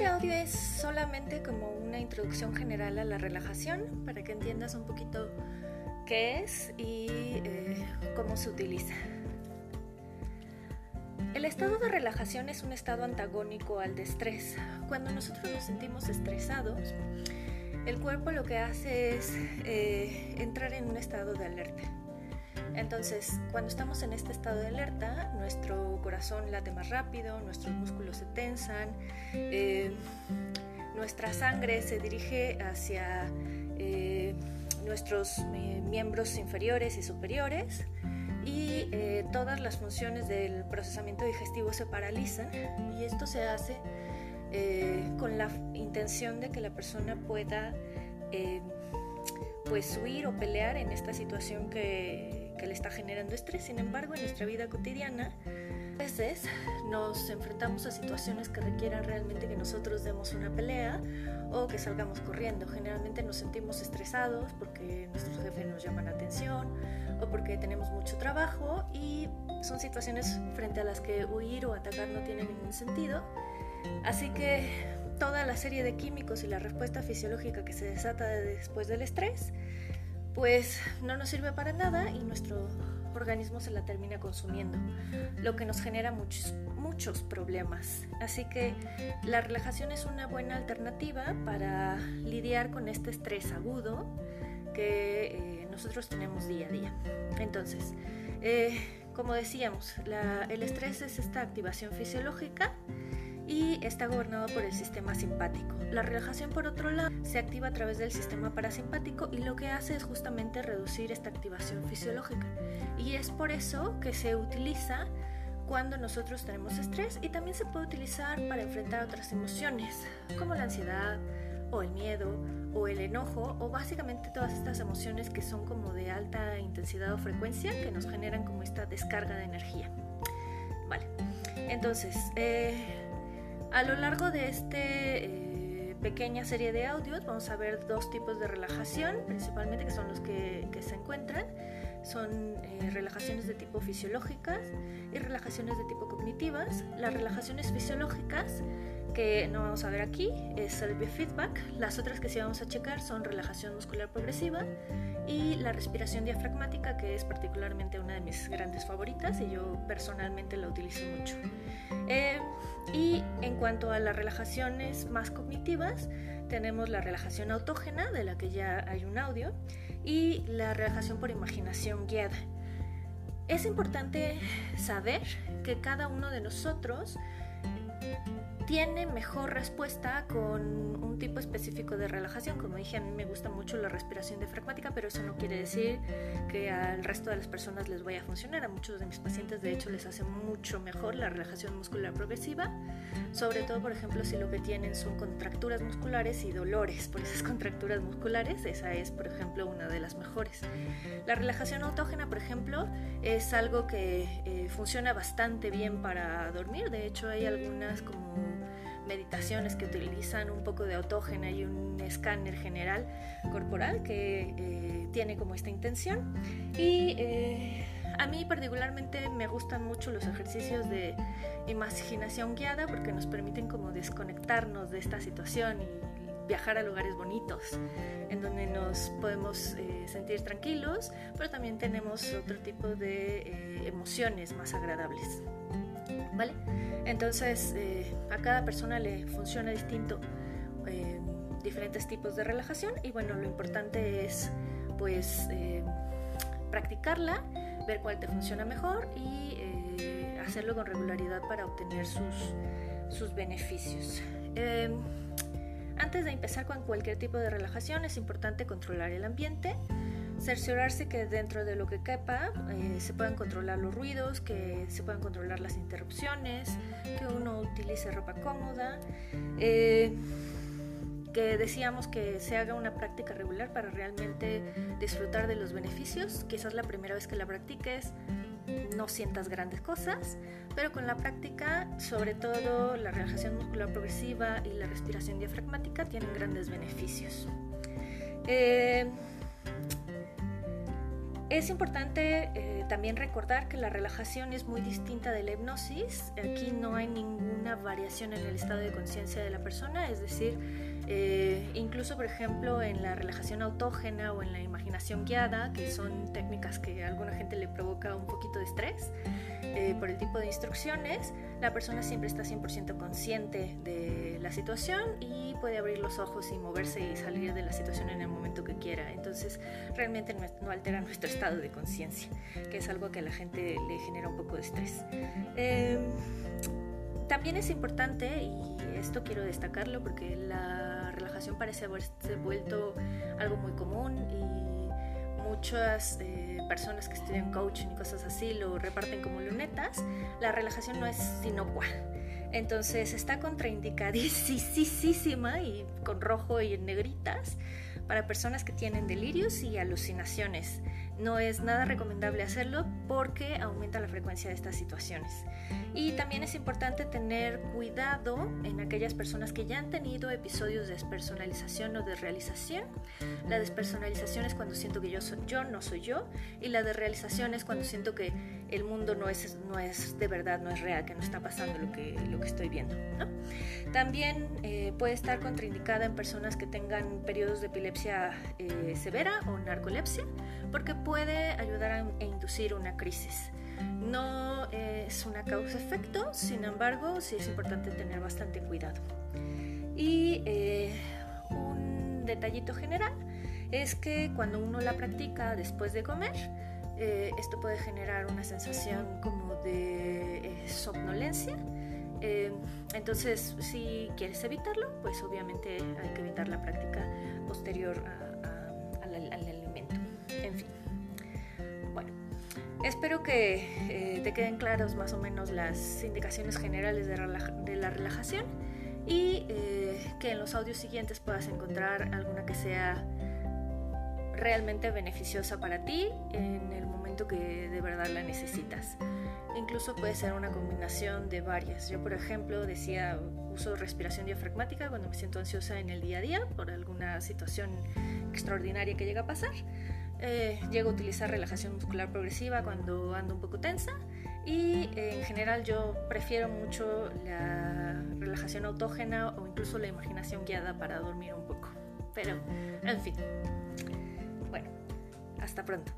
Este audio es solamente como una introducción general a la relajación para que entiendas un poquito qué es y eh, cómo se utiliza. El estado de relajación es un estado antagónico al de estrés. Cuando nosotros nos sentimos estresados, el cuerpo lo que hace es eh, entrar en un estado de alerta. Entonces, cuando estamos en este estado de alerta, nuestro corazón late más rápido, nuestros músculos se tensan, eh, nuestra sangre se dirige hacia eh, nuestros eh, miembros inferiores y superiores y todas las funciones del procesamiento digestivo se paralizan y esto se hace con la intención de que la persona pueda pues huir o pelear en esta situación que que le está generando estrés. Sin embargo, en nuestra vida cotidiana, a veces nos enfrentamos a situaciones que requieran realmente que nosotros demos una pelea o que salgamos corriendo. Generalmente nos sentimos estresados porque nuestros jefes nos llaman la atención o porque tenemos mucho trabajo y son situaciones frente a las que huir o atacar no tiene ningún sentido. Así que toda la serie de químicos y la respuesta fisiológica que se desata después del estrés pues no nos sirve para nada y nuestro organismo se la termina consumiendo, lo que nos genera muchos, muchos problemas. Así que la relajación es una buena alternativa para lidiar con este estrés agudo que eh, nosotros tenemos día a día. Entonces, eh, como decíamos, el estrés es esta activación fisiológica y está gobernado por el sistema simpático. La relajación, por otro lado, se activa a través del sistema parasimpático y lo que hace es justamente reducir esta activación fisiológica. Y es por eso que se utiliza cuando nosotros tenemos estrés y también se puede utilizar para enfrentar otras emociones, como la ansiedad o el miedo o el enojo o básicamente todas estas emociones que son como de alta intensidad o frecuencia que nos generan como esta descarga de energía. Vale, entonces, eh, a lo largo de esta eh, pequeña serie de audios vamos a ver dos tipos de relajación, principalmente que son los que, se encuentran. Son eh, relajaciones de tipo fisiológicas y relajaciones de tipo cognitivas. Las relajaciones fisiológicas que no vamos a ver aquí es el biofeedback. Las otras que sí vamos a checar son relajación muscular progresiva y la respiración diafragmática, que es particularmente una de mis grandes favoritas y yo personalmente la utilizo mucho. Eh, y en cuanto a las relajaciones más cognitivas, tenemos la relajación autógena, de la que ya hay un audio, y la relajación por imaginación guiada. Es importante saber que cada uno de nosotros tiene mejor respuesta con un tipo específico de relajación. Como dije, a mí me gusta mucho la respiración diafragmática, pero eso no quiere decir que al resto de las personas les vaya a funcionar. A muchos de mis pacientes, de hecho, les hace mucho mejor la relajación muscular progresiva, sobre todo, por ejemplo, si lo que tienen son contracturas musculares y dolores por esas contracturas musculares. Esa es, por ejemplo, una de las mejores. La relajación autógena, por ejemplo, es algo que eh, funciona bastante bien para dormir. De hecho, hay algunas como meditaciones que utilizan un poco de autógena y un escáner general corporal que eh, tiene como esta intención. Y eh, a mí particularmente me gustan mucho los ejercicios de imaginación guiada porque nos permiten como desconectarnos de esta situación y viajar a lugares bonitos en donde nos podemos eh, sentir tranquilos, pero también tenemos otro tipo de emociones más agradables. Entonces, eh, a cada persona le funciona distinto eh, diferentes tipos de relajación y bueno, lo importante es pues eh, practicarla, ver cuál te funciona mejor y hacerlo con regularidad para obtener sus, sus beneficios. antes de empezar con cualquier tipo de relajación es importante controlar el ambiente cerciorarse que dentro de lo que quepa eh, se puedan controlar los ruidos, que se puedan controlar las interrupciones, que uno utilice ropa cómoda, eh, que decíamos que se haga una práctica regular para realmente disfrutar de los beneficios. Quizás la primera vez que la practiques no sientas grandes cosas, pero con la práctica, sobre todo la relajación muscular progresiva y la respiración diafragmática tienen grandes beneficios. Eh, Es importante eh, también recordar que la relajación es muy distinta de la hipnosis. Aquí no hay ninguna variación en el estado de conciencia de la persona, es decir, eh, incluso por ejemplo en la relajación autógena o en la imaginación guiada, que son técnicas que a alguna gente le provoca un poquito de estrés eh, por el tipo de instrucciones, la persona siempre está 100% consciente de la situación y puede abrir los ojos y moverse y salir de la situación en el momento que quiera. Entonces realmente no altera nuestro estado de conciencia, que es algo que a la gente le genera un poco de estrés. Eh, también es importante, y esto quiero destacarlo porque la relajación parece haberse vuelto algo muy común y muchas eh, personas que estudian coaching y cosas así lo reparten como lunetas, la relajación no es inocua. Entonces está contraindicadísima y con rojo y en negritas para personas que tienen delirios y alucinaciones. No es nada recomendable hacerlo porque aumenta la frecuencia de estas situaciones. Y también es importante tener cuidado en aquellas personas que ya han tenido episodios de despersonalización o de realización. La despersonalización es cuando siento que yo, soy, yo no soy yo y la de realización es cuando siento que el mundo no es, no es de verdad, no es real, que no está pasando lo que, lo que estoy viendo. También eh, puede estar contraindicada en personas que tengan periodos de epilepsia eh, severa o narcolepsia porque puede ayudar a, inducir una crisis. No es una causa-efecto, sin embargo, sí es importante tener bastante cuidado. Y eh, un detallito general es que cuando uno la practica después de comer, eh, esto puede generar una sensación como de eh, somnolencia. entonces, si quieres evitarlo, pues obviamente hay que evitar la práctica posterior al alimento. En fin. Bueno, espero que eh, te queden claros más o menos las indicaciones generales de, la relajación y que en los audios siguientes puedas encontrar alguna que sea realmente beneficiosa para ti en el momento que de verdad la necesitas. Incluso puede ser una combinación de varias. Yo, por ejemplo, decía, uso respiración diafragmática cuando me siento ansiosa en el día a día por alguna situación extraordinaria que llega a pasar. Eh, llego a utilizar relajación muscular progresiva cuando ando un poco tensa y eh, en general yo prefiero mucho la relajación autógena o incluso la imaginación guiada para dormir un poco. Pero, en fin. Bueno, hasta pronto.